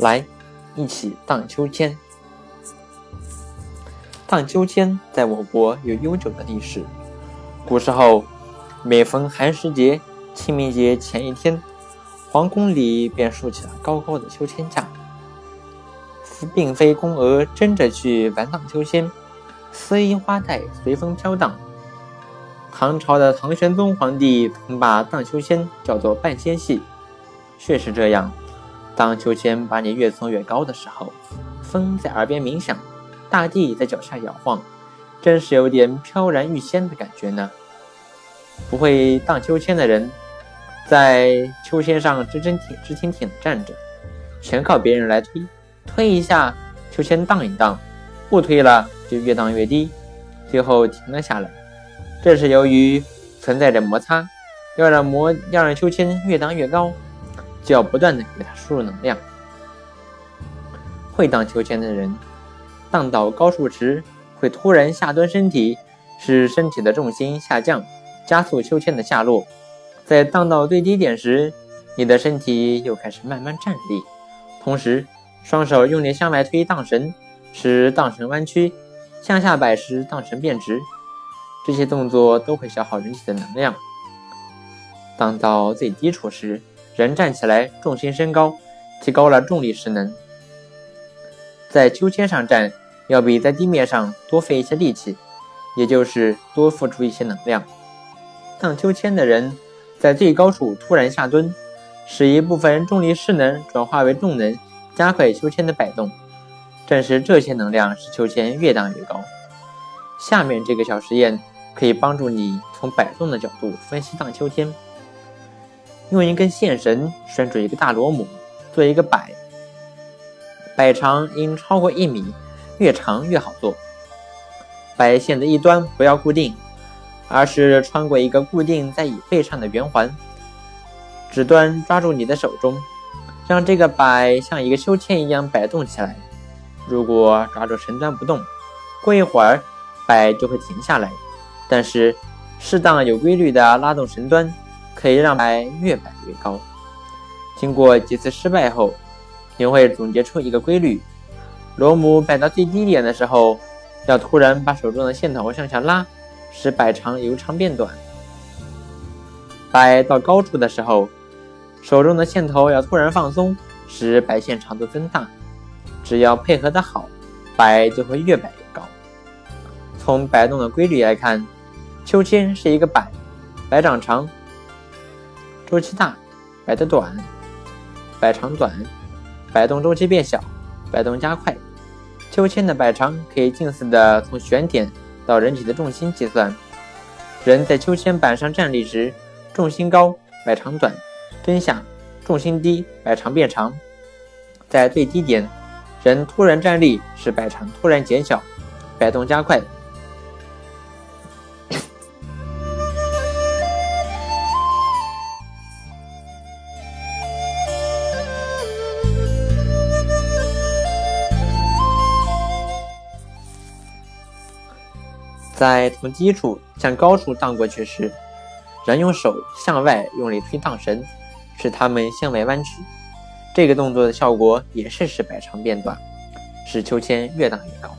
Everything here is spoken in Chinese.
来，一起荡秋千。荡秋千在我国有悠久的历史。古时候，每逢寒食节、清明节前一天，皇宫里便竖起了高高的秋千架，并非宫娥争着去玩荡秋千，丝衣花带随风飘荡。唐朝的唐玄宗皇帝曾把荡秋千叫做半仙戏，确实这样。当秋千把你越送越高的时候，风在耳边鸣响，大地在脚下摇晃，真是有点飘然欲仙的感觉呢。不会荡秋千的人，在秋千上直直挺直挺挺站着，全靠别人来推，推一下秋千荡一荡，不推了就越荡越低，最后停了下来。这是由于存在着摩擦，要让摩要让秋千越荡越高，就要不断的给它输入能量。会荡秋千的人，荡到高处时会突然下蹲身体，使身体的重心下降，加速秋千的下落。在荡到最低点时，你的身体又开始慢慢站立，同时双手用力向外推荡绳，使荡绳弯曲；向下摆时，荡绳变直。这些动作都会消耗人体的能量。荡到最低处时，人站起来，重心升高，提高了重力势能。在秋千上站，要比在地面上多费一些力气，也就是多付出一些能量。荡秋千的人在最高处突然下蹲，使一部分重力势能转化为动能，加快秋千的摆动。正是这些能量使秋千越荡越高。下面这个小实验。可以帮助你从摆动的角度分析荡秋千。用一根线绳拴住一个大螺母，做一个摆，摆长应超过一米，越长越好做。摆线的一端不要固定，而是穿过一个固定在椅背上的圆环，指端抓住你的手中，让这个摆像一个秋千一样摆动起来。如果抓住绳端不动，过一会儿摆就会停下来。但是，适当有规律的拉动绳端，可以让摆越摆越高。经过几次失败后，你会总结出一个规律：螺母摆到最低点的时候，要突然把手中的线头向下拉，使摆长由长变短；摆到高处的时候，手中的线头要突然放松，使摆线长度增大。只要配合得好，摆就会越摆越高。从摆动的规律来看。秋千是一个摆，摆长长，周期大；摆的短，摆长短，摆动周期变小，摆动加快。秋千的摆长可以近似的从旋点到人体的重心计算。人在秋千板上站立时，重心高，摆长短；蹲下，重心低，摆长变长。在最低点，人突然站立，使摆长突然减小，摆动加快。在从低处向高处荡过去时，人用手向外用力推荡绳，使它们向外弯曲。这个动作的效果也是使摆长变短，使秋千越荡越高。